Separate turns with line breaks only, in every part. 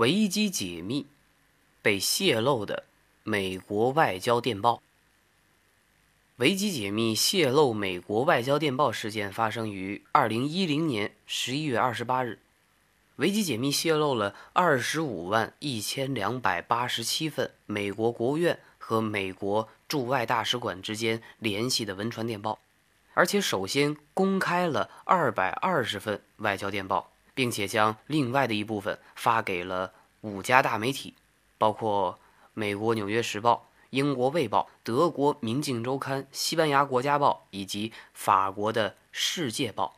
维基解密被泄露的美国外交电报。维基解密泄露美国外交电报事件发生于二零一零年十一月二十八日。维基解密泄露了二十五万一千两百八十七份美国国务院和美国驻外大使馆之间联系的文传电报，而且首先公开了二百二十份外交电报。并且将另外的一部分发给了五家大媒体，包括美国《纽约时报》、英国《卫报》、德国《明镜周刊》、西班牙《国家报》以及法国的《世界报》，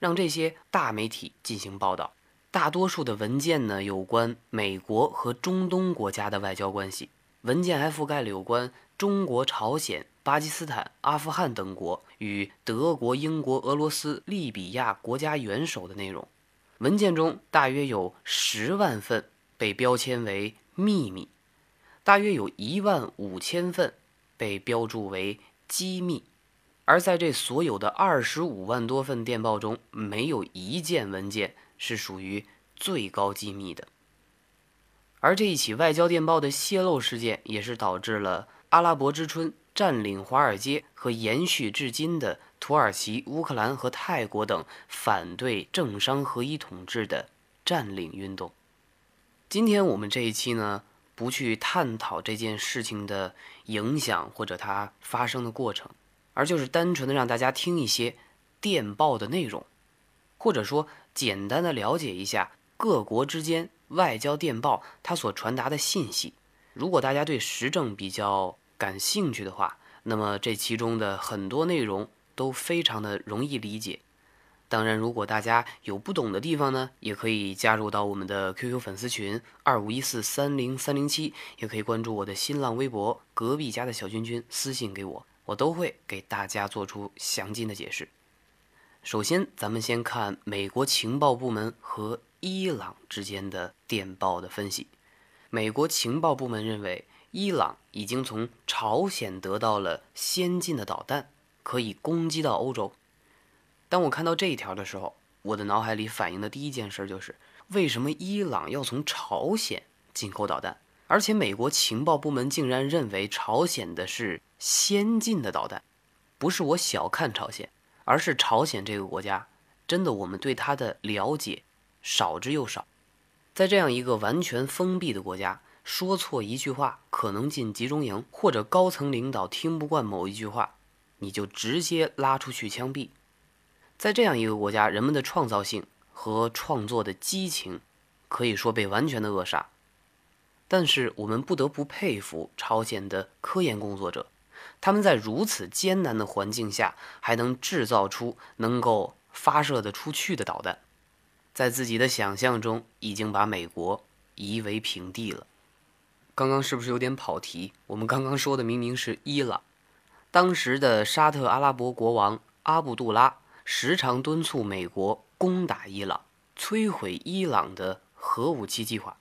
让这些大媒体进行报道。大多数的文件呢，有关美国和中东国家的外交关系，文件还覆盖了有关中国、朝鲜、巴基斯坦、阿富汗等国与德国、英国、俄罗斯、利比亚国家元首的内容。文件中大约有十万份被标签为秘密，大约有一万五千份被标注为机密，而在这所有的二十五万多份电报中，没有一件文件是属于最高机密的。而这一起外交电报的泄露事件，也是导致了阿拉伯之春。占领华尔街和延续至今的土耳其、乌克兰和泰国等反对政商合一统治的占领运动。今天我们这一期呢，不去探讨这件事情的影响或者它发生的过程，而就是单纯的让大家听一些电报的内容，或者说简单的了解一下各国之间外交电报它所传达的信息。如果大家对时政比较，感兴趣的话，那么这其中的很多内容都非常的容易理解。当然，如果大家有不懂的地方呢，也可以加入到我们的 QQ 粉丝群二五一四三零三零七，也可以关注我的新浪微博隔壁家的小君君私信给我，我都会给大家做出详尽的解释。首先，咱们先看美国情报部门和伊朗之间的电报的分析。美国情报部门认为。伊朗已经从朝鲜得到了先进的导弹，可以攻击到欧洲。当我看到这一条的时候，我的脑海里反映的第一件事就是：为什么伊朗要从朝鲜进口导弹？而且美国情报部门竟然认为朝鲜的是先进的导弹。不是我小看朝鲜，而是朝鲜这个国家，真的我们对它的了解少之又少。在这样一个完全封闭的国家。说错一句话可能进集中营，或者高层领导听不惯某一句话，你就直接拉出去枪毙。在这样一个国家，人们的创造性和创作的激情可以说被完全的扼杀。但是我们不得不佩服朝鲜的科研工作者，他们在如此艰难的环境下，还能制造出能够发射得出去的导弹，在自己的想象中已经把美国夷为平地了。刚刚是不是有点跑题？我们刚刚说的明明是伊朗，当时的沙特阿拉伯国王阿卜杜拉时常敦促美国攻打伊朗，摧毁伊朗的核武器计划。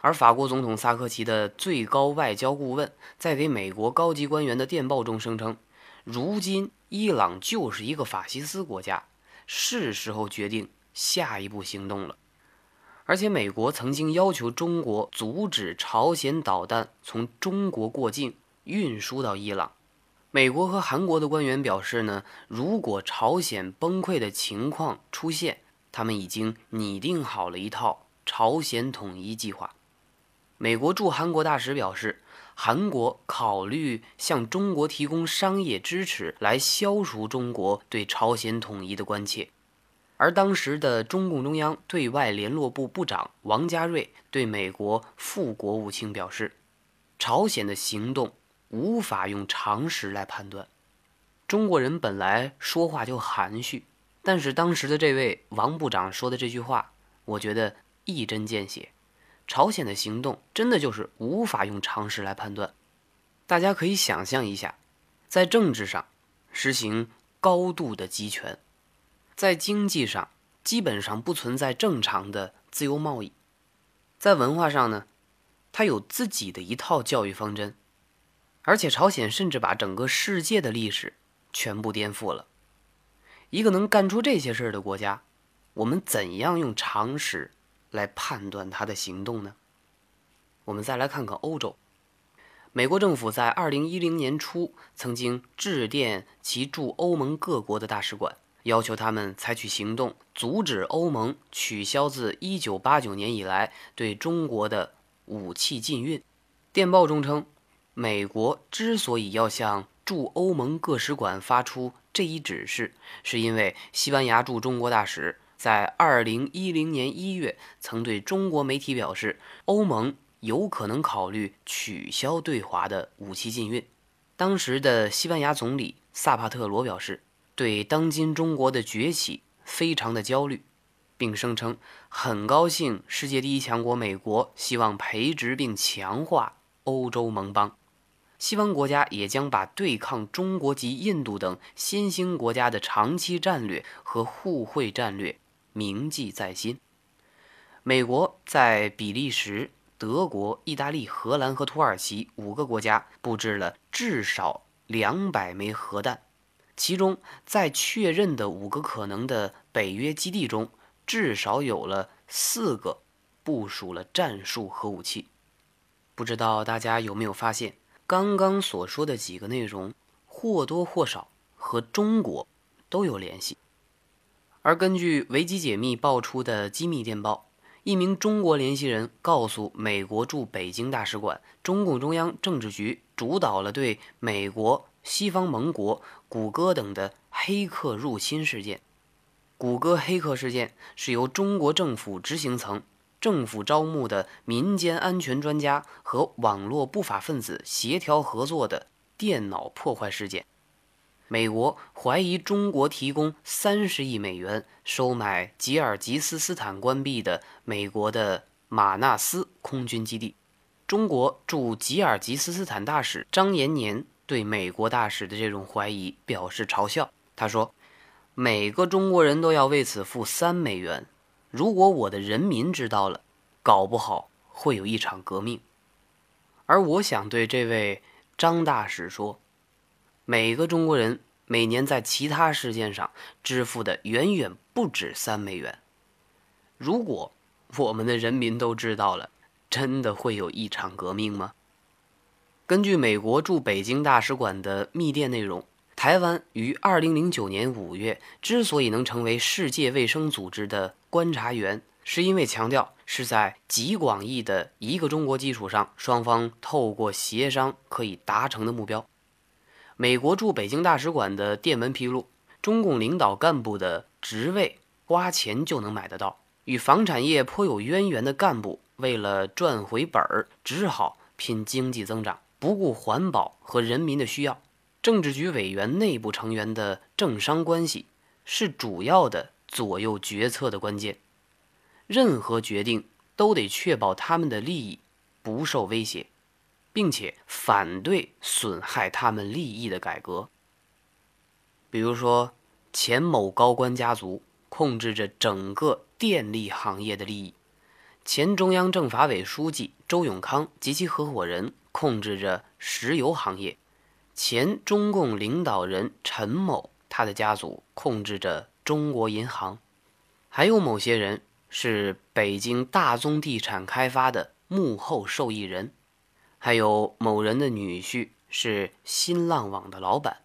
而法国总统萨科齐的最高外交顾问在给美国高级官员的电报中声称：“如今伊朗就是一个法西斯国家，是时候决定下一步行动了。”而且，美国曾经要求中国阻止朝鲜导弹从中国过境运输到伊朗。美国和韩国的官员表示呢，如果朝鲜崩溃的情况出现，他们已经拟定好了一套朝鲜统一计划。美国驻韩国大使表示，韩国考虑向中国提供商业支持，来消除中国对朝鲜统一的关切。而当时的中共中央对外联络部部长王家瑞对美国副国务卿表示，朝鲜的行动无法用常识来判断。中国人本来说话就含蓄，但是当时的这位王部长说的这句话，我觉得一针见血。朝鲜的行动真的就是无法用常识来判断。大家可以想象一下，在政治上实行高度的集权。在经济上，基本上不存在正常的自由贸易；在文化上呢，它有自己的一套教育方针，而且朝鲜甚至把整个世界的历史全部颠覆了。一个能干出这些事儿的国家，我们怎样用常识来判断他的行动呢？我们再来看看欧洲。美国政府在二零一零年初曾经致电其驻欧盟各国的大使馆，要求他们采取行动，阻止欧盟取消自一九八九年以来对中国的武器禁运。电报中称，美国之所以要向驻欧盟各使馆发出这一指示，是因为西班牙驻中国大使在二零一零年一月曾对中国媒体表示，欧盟。有可能考虑取消对华的武器禁运。当时的西班牙总理萨帕特罗表示，对当今中国的崛起非常的焦虑，并声称很高兴世界第一强国美国希望培植并强化欧洲盟邦，西方国家也将把对抗中国及印度等新兴国家的长期战略和互惠战略铭记在心。美国在比利时。德国、意大利、荷兰和土耳其五个国家布置了至少两百枚核弹，其中在确认的五个可能的北约基地中，至少有了四个部署了战术核武器。不知道大家有没有发现，刚刚所说的几个内容或多或少和中国都有联系。而根据维基解密爆出的机密电报。一名中国联系人告诉美国驻北京大使馆，中共中央政治局主导了对美国、西方盟国、谷歌等的黑客入侵事件。谷歌黑客事件是由中国政府执行层、政府招募的民间安全专家和网络不法分子协调合作的电脑破坏事件。美国怀疑中国提供三十亿美元收买吉尔吉斯斯坦关闭的美国的马纳斯空军基地。中国驻吉尔吉斯斯坦大使张延年对美国大使的这种怀疑表示嘲笑。他说：“每个中国人都要为此付三美元。如果我的人民知道了，搞不好会有一场革命。”而我想对这位张大使说。每个中国人每年在其他事件上支付的远远不止三美元。如果我们的人民都知道了，真的会有一场革命吗？根据美国驻北京大使馆的密电内容，台湾于二零零九年五月之所以能成为世界卫生组织的观察员，是因为强调是在极广义的一个中国基础上，双方透过协商可以达成的目标。美国驻北京大使馆的电文披露，中共领导干部的职位花钱就能买得到。与房产业颇有渊源的干部，为了赚回本儿，只好拼经济增长，不顾环保和人民的需要。政治局委员内部成员的政商关系是主要的左右决策的关键，任何决定都得确保他们的利益不受威胁。并且反对损害他们利益的改革。比如说，前某高官家族控制着整个电力行业的利益；前中央政法委书记周永康及其合伙人控制着石油行业；前中共领导人陈某他的家族控制着中国银行；还有某些人是北京大宗地产开发的幕后受益人。还有某人的女婿是新浪网的老板，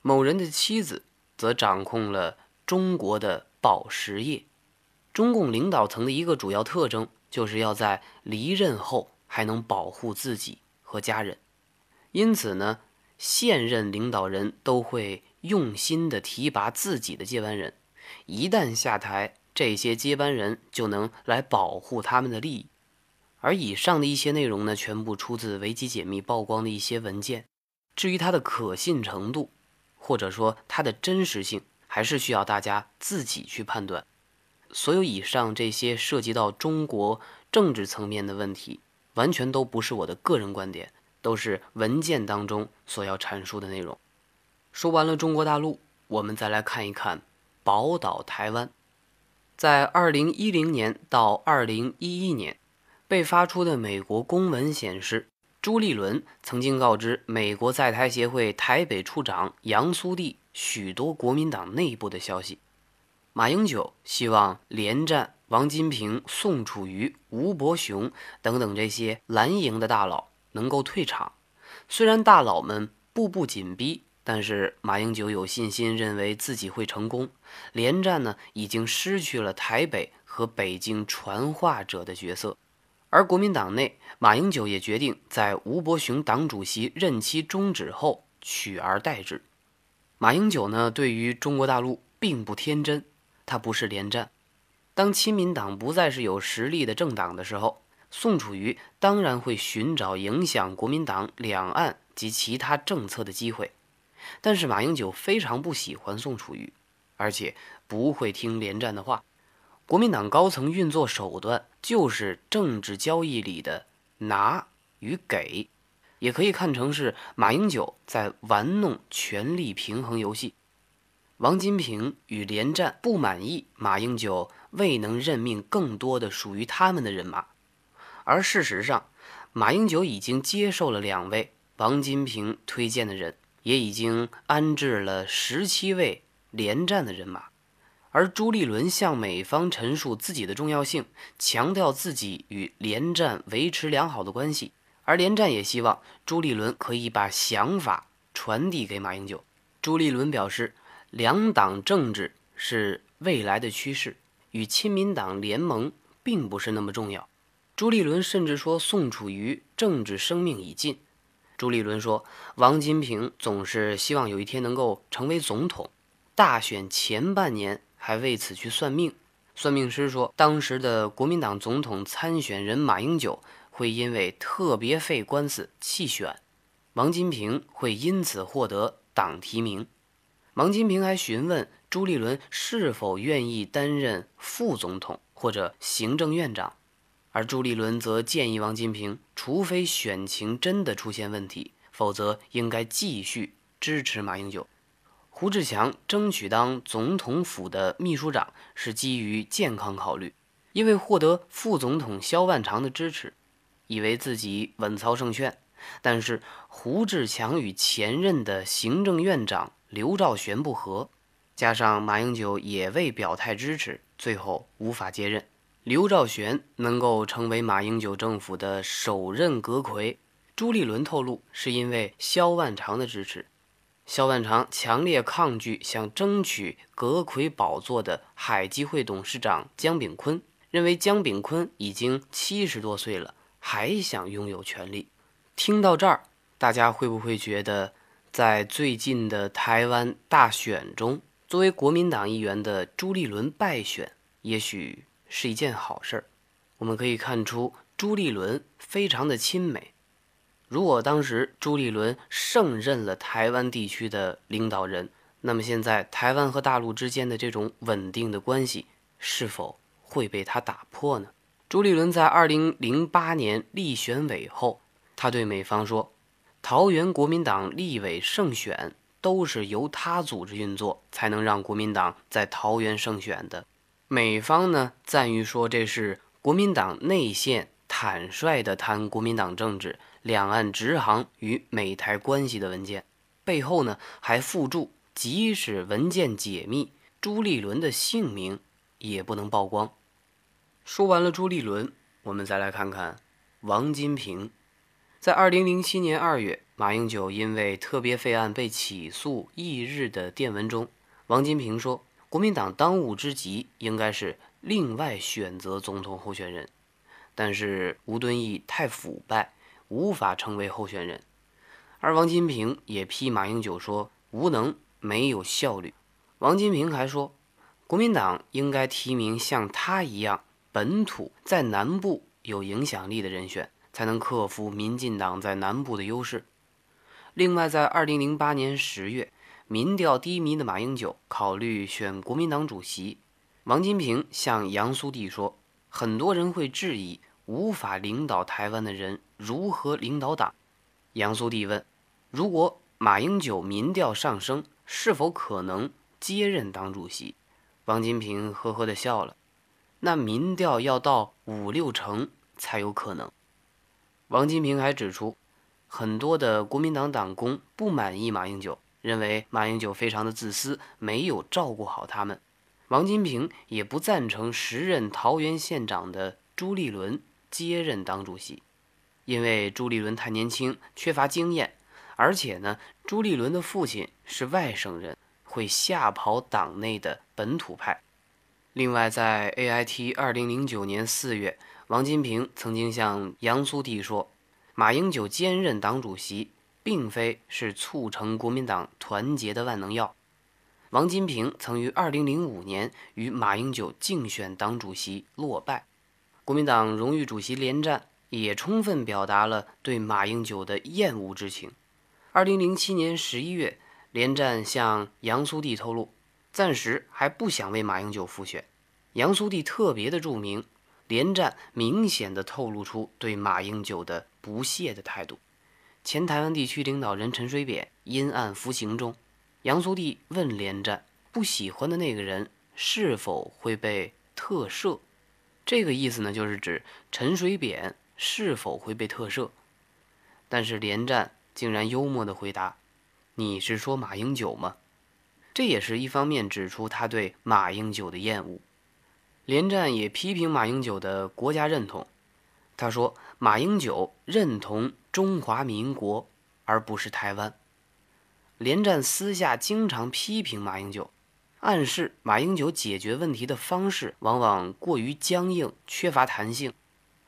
某人的妻子则掌控了中国的宝石业。中共领导层的一个主要特征，就是要在离任后还能保护自己和家人。因此呢，现任领导人都会用心的提拔自己的接班人，一旦下台，这些接班人就能来保护他们的利益。而以上的一些内容呢，全部出自维基解密曝光的一些文件。至于它的可信程度，或者说它的真实性，还是需要大家自己去判断。所有以上这些涉及到中国政治层面的问题，完全都不是我的个人观点，都是文件当中所要阐述的内容。说完了中国大陆，我们再来看一看宝岛台湾。在二零一零年到二零一一年。被发出的美国公文显示，朱立伦曾经告知美国在台协会台北处长杨苏棣许多国民党内部的消息。马英九希望连战王金平、宋楚瑜、吴伯雄等等这些蓝营的大佬能够退场。虽然大佬们步步紧逼，但是马英九有信心，认为自己会成功。连战呢，已经失去了台北和北京传话者的角色。而国民党内，马英九也决定在吴伯雄党主席任期终止后取而代之。马英九呢，对于中国大陆并不天真，他不是连战。当亲民党不再是有实力的政党的时候，宋楚瑜当然会寻找影响国民党两岸及其他政策的机会。但是马英九非常不喜欢宋楚瑜，而且不会听连战的话。国民党高层运作手段就是政治交易里的拿与给，也可以看成是马英九在玩弄权力平衡游戏。王金平与连战不满意马英九未能任命更多的属于他们的人马，而事实上，马英九已经接受了两位王金平推荐的人，也已经安置了十七位连战的人马。而朱立伦向美方陈述自己的重要性，强调自己与连战维持良好的关系，而连战也希望朱立伦可以把想法传递给马英九。朱立伦表示，两党政治是未来的趋势，与亲民党联盟并不是那么重要。朱立伦甚至说，宋楚瑜政治生命已尽。朱立伦说，王金平总是希望有一天能够成为总统，大选前半年。还为此去算命，算命师说，当时的国民党总统参选人马英九会因为特别费官司弃选，王金平会因此获得党提名。王金平还询问朱立伦是否愿意担任副总统或者行政院长，而朱立伦则建议王金平，除非选情真的出现问题，否则应该继续支持马英九。胡志强争取当总统府的秘书长是基于健康考虑，因为获得副总统萧万长的支持，以为自己稳操胜券。但是胡志强与前任的行政院长刘兆玄不和，加上马英九也未表态支持，最后无法接任。刘兆玄能够成为马英九政府的首任阁魁，朱立伦透露是因为萧万长的支持。萧万长强烈抗拒想争取阁魁宝座的海基会董事长江炳坤，认为江炳坤已经七十多岁了，还想拥有权力。听到这儿，大家会不会觉得，在最近的台湾大选中，作为国民党议员的朱立伦败选，也许是一件好事儿？我们可以看出，朱立伦非常的亲美。如果当时朱立伦胜任了台湾地区的领导人，那么现在台湾和大陆之间的这种稳定的关系是否会被他打破呢？朱立伦在二零零八年立选委后，他对美方说：“桃园国民党立委胜选都是由他组织运作，才能让国民党在桃园胜选的。”美方呢赞誉说这是国民党内线坦率地谈国民党政治。两岸直航与美台关系的文件背后呢，还附注：即使文件解密，朱立伦的姓名也不能曝光。说完了朱立伦，我们再来看看王金平。在二零零七年二月，马英九因为特别费案被起诉翌日的电文中，王金平说：“国民党当务之急应该是另外选择总统候选人，但是吴敦义太腐败。”无法成为候选人，而王金平也批马英九说无能、没有效率。王金平还说，国民党应该提名像他一样本土在南部有影响力的人选，才能克服民进党在南部的优势。另外，在二零零八年十月，民调低迷的马英九考虑选国民党主席，王金平向杨苏棣说，很多人会质疑。无法领导台湾的人如何领导党？杨苏棣问：“如果马英九民调上升，是否可能接任党主席？”王金平呵呵地笑了：“那民调要到五六成才有可能。”王金平还指出，很多的国民党党工不满意马英九，认为马英九非常的自私，没有照顾好他们。王金平也不赞成时任桃园县长的朱立伦接任党主席，因为朱立伦太年轻，缺乏经验，而且呢，朱立伦的父亲是外省人，会吓跑党内的本土派。另外，在 AIT 二零零九年四月，王金平曾经向杨苏棣说，马英九兼任党主席，并非是促成国民党团结的万能药。王金平曾于2005年与马英九竞选党主席落败，国民党荣誉主席连战也充分表达了对马英九的厌恶之情。2007年11月，连战向杨苏棣透露，暂时还不想为马英九复选。杨苏棣特别的注明，连战明显的透露出对马英九的不屑的态度。前台湾地区领导人陈水扁因案服刑中。杨苏棣问连战：“不喜欢的那个人是否会被特赦？”这个意思呢，就是指陈水扁是否会被特赦。但是连战竟然幽默地回答：“你是说马英九吗？”这也是一方面指出他对马英九的厌恶。连战也批评马英九的国家认同。他说：“马英九认同中华民国，而不是台湾。”连战私下经常批评马英九，暗示马英九解决问题的方式往往过于僵硬，缺乏弹性。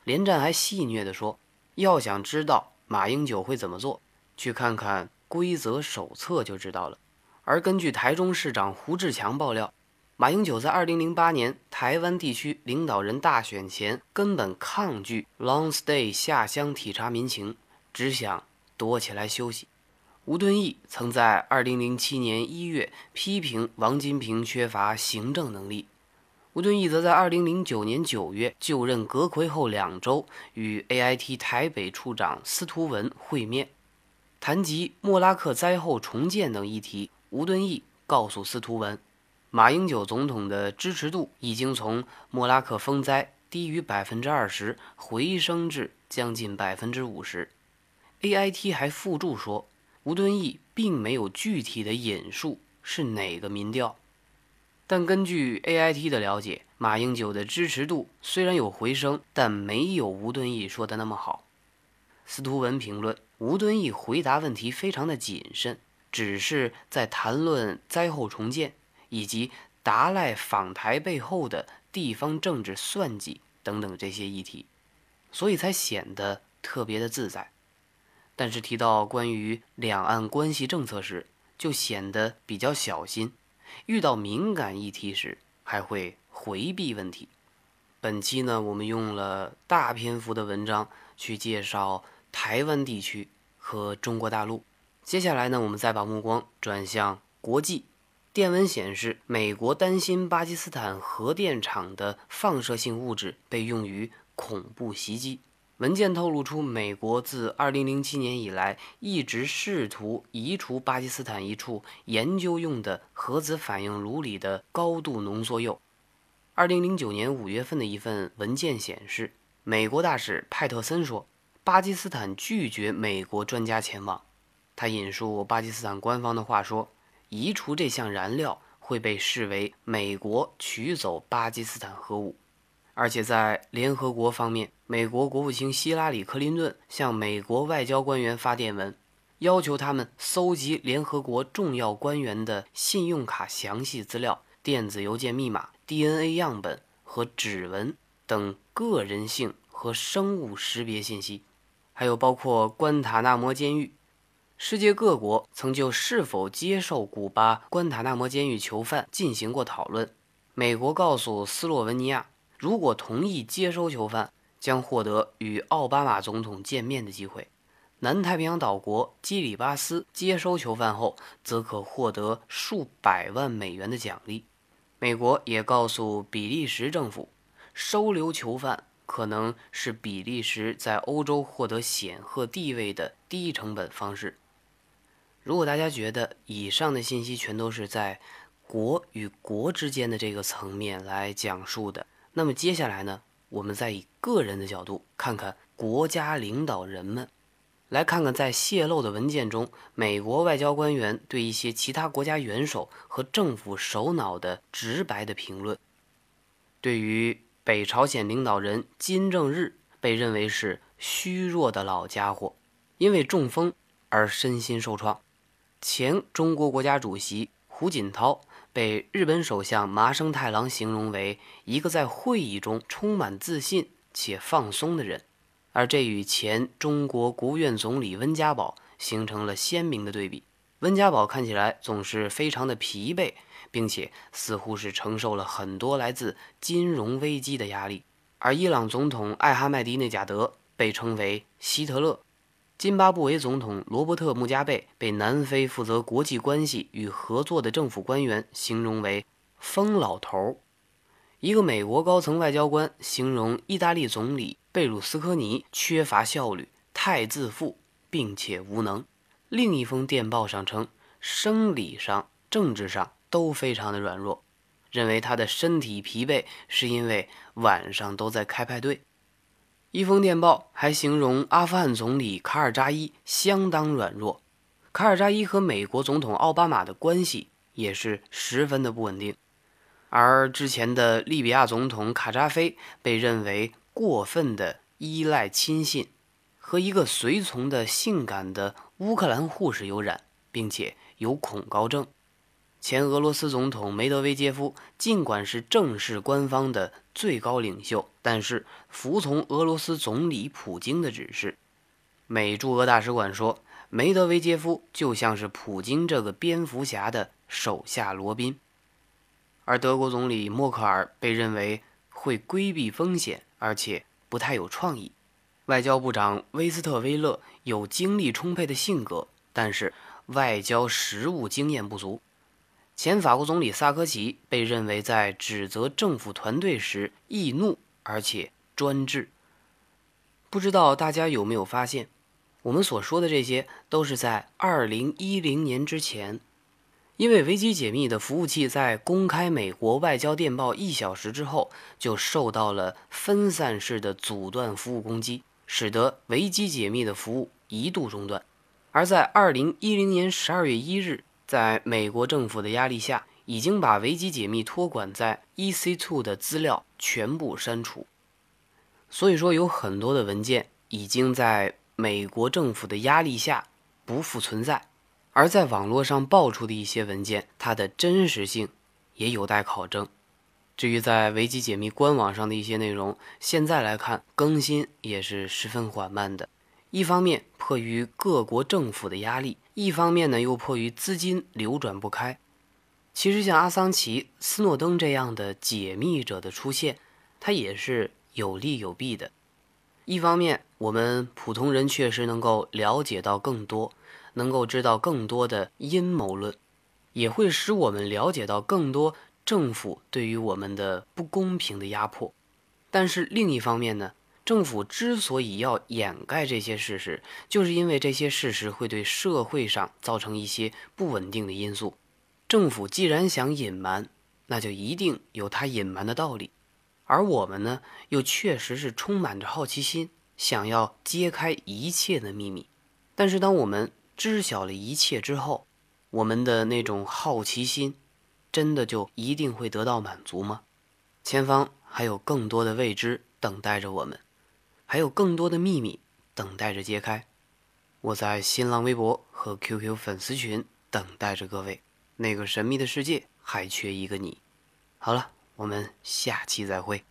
连战还戏谑地说：“要想知道马英九会怎么做，去看看规则手册就知道了。”而根据台中市长胡志强爆料，马英九在2008年台湾地区领导人大选前根本抗拒 long stay 下乡体察民情，只想躲起来休息。吴敦义曾在2007年1月批评王金平缺乏行政能力。吴敦义则在2009年9月就任阁魁后两周，与 AIT 台北处长司徒文会面，谈及莫拉克灾后重建等议题。吴敦义告诉司徒文，马英九总统的支持度已经从莫拉克风灾低于百分之二十回升至将近百分之五十。AIT 还附注说。吴敦义并没有具体的引述是哪个民调，但根据 AIT 的了解，马英九的支持度虽然有回升，但没有吴敦义说的那么好。司徒文评论：吴敦义回答问题非常的谨慎，只是在谈论灾后重建以及达赖访台背后的地方政治算计等等这些议题，所以才显得特别的自在。但是提到关于两岸关系政策时，就显得比较小心；遇到敏感议题时，还会回避问题。本期呢，我们用了大篇幅的文章去介绍台湾地区和中国大陆。接下来呢，我们再把目光转向国际。电文显示，美国担心巴基斯坦核电厂的放射性物质被用于恐怖袭击。文件透露出，美国自2007年以来一直试图移除巴基斯坦一处研究用的核子反应炉里的高度浓缩铀。2009年5月份的一份文件显示，美国大使派特森说，巴基斯坦拒绝美国专家前往。他引述巴基斯坦官方的话说，移除这项燃料会被视为美国取走巴基斯坦核武。而且在联合国方面，美国国务卿希拉里·克林顿向美国外交官员发电文，要求他们搜集联合国重要官员的信用卡详细资料、电子邮件密码、DNA 样本和指纹等个人性和生物识别信息，还有包括关塔那摩监狱。世界各国曾就是否接受古巴关塔那摩监狱囚犯进行过讨论。美国告诉斯洛文尼亚。如果同意接收囚犯，将获得与奥巴马总统见面的机会。南太平洋岛国基里巴斯接收囚犯后，则可获得数百万美元的奖励。美国也告诉比利时政府，收留囚犯可能是比利时在欧洲获得显赫地位的低成本方式。如果大家觉得以上的信息全都是在国与国之间的这个层面来讲述的，那么接下来呢，我们再以个人的角度看看国家领导人们来看看在泄露的文件中，美国外交官员对一些其他国家元首和政府首脑的直白的评论。对于北朝鲜领导人金正日，被认为是虚弱的老家伙，因为中风而身心受创。前中国国家主席胡锦涛被日本首相麻生太郎形容为一个在会议中充满自信且放松的人。而这与前中国国务院总理温家宝形成了鲜明的对比。温家宝看起来总是非常的疲惫，并且似乎是承受了很多来自金融危机的压力。而伊朗总统艾哈迈迪内贾德被称为希特勒，津巴布韦总统罗伯特穆加贝被南非负责国际关系与合作的政府官员形容为疯老头。一个美国高层外交官形容意大利总理贝鲁斯科尼缺乏效率、太自负，并且无能。另一封电报上称，生理上、政治上都非常的软弱，认为他的身体疲惫是因为晚上都在开派对。一封电报还形容阿富汗总理卡尔扎伊相当软弱，卡尔扎伊和美国总统奥巴马的关系也是十分的不稳定。而之前的利比亚总统卡扎菲被认为过分的依赖亲信，和一个随从的性感的乌克兰护士有染，并且有恐高症。前俄罗斯总统梅德韦杰夫尽管是正式官方的最高领袖，但是服从俄罗斯总理普京的指示。美驻俄大使馆说，梅德韦杰夫就像是普京这个蝙蝠侠的手下罗宾。而德国总理默克尔被认为会规避风险，而且不太有创意。外交部长威斯特威勒有精力充沛的性格，但是外交实务经验不足。前法国总理萨科齐被认为在指责政府团队时易怒，而且专制。不知道大家有没有发现，我们所说的这些都是在2010年之前。因为维基解密的服务器在公开美国外交电报一小时之后，就受到了分散式的阻断服务攻击，使得维基解密的服务一度中断。而在二零一零年十二月一日，在美国政府的压力下，已经把维基解密托管在 EC2 的资料全部删除。所以说，有很多的文件已经在美国政府的压力下不复存在。而在网络上爆出的一些文件，它的真实性也有待考证。至于在维基解密官网上的一些内容，现在来看更新也是十分缓慢的。一方面迫于各国政府的压力，一方面呢又迫于资金流转不开。其实像阿桑奇、斯诺登这样的解密者的出现，它也是有利有弊的。一方面，我们普通人确实能够了解到更多。能够知道更多的阴谋论，也会使我们了解到更多政府对于我们的不公平的压迫。但是另一方面呢，政府之所以要掩盖这些事实，就是因为这些事实会对社会上造成一些不稳定的因素。政府既然想隐瞒，那就一定有他隐瞒的道理。而我们呢，又确实是充满着好奇心，想要揭开一切的秘密。但是当我们知晓了一切之后，我们的那种好奇心，真的就一定会得到满足吗？前方还有更多的未知等待着我们，还有更多的秘密等待着揭开。我在新浪微博和 QQ 粉丝群等待着各位。那个神秘的世界还缺一个你。好了，我们下期再会。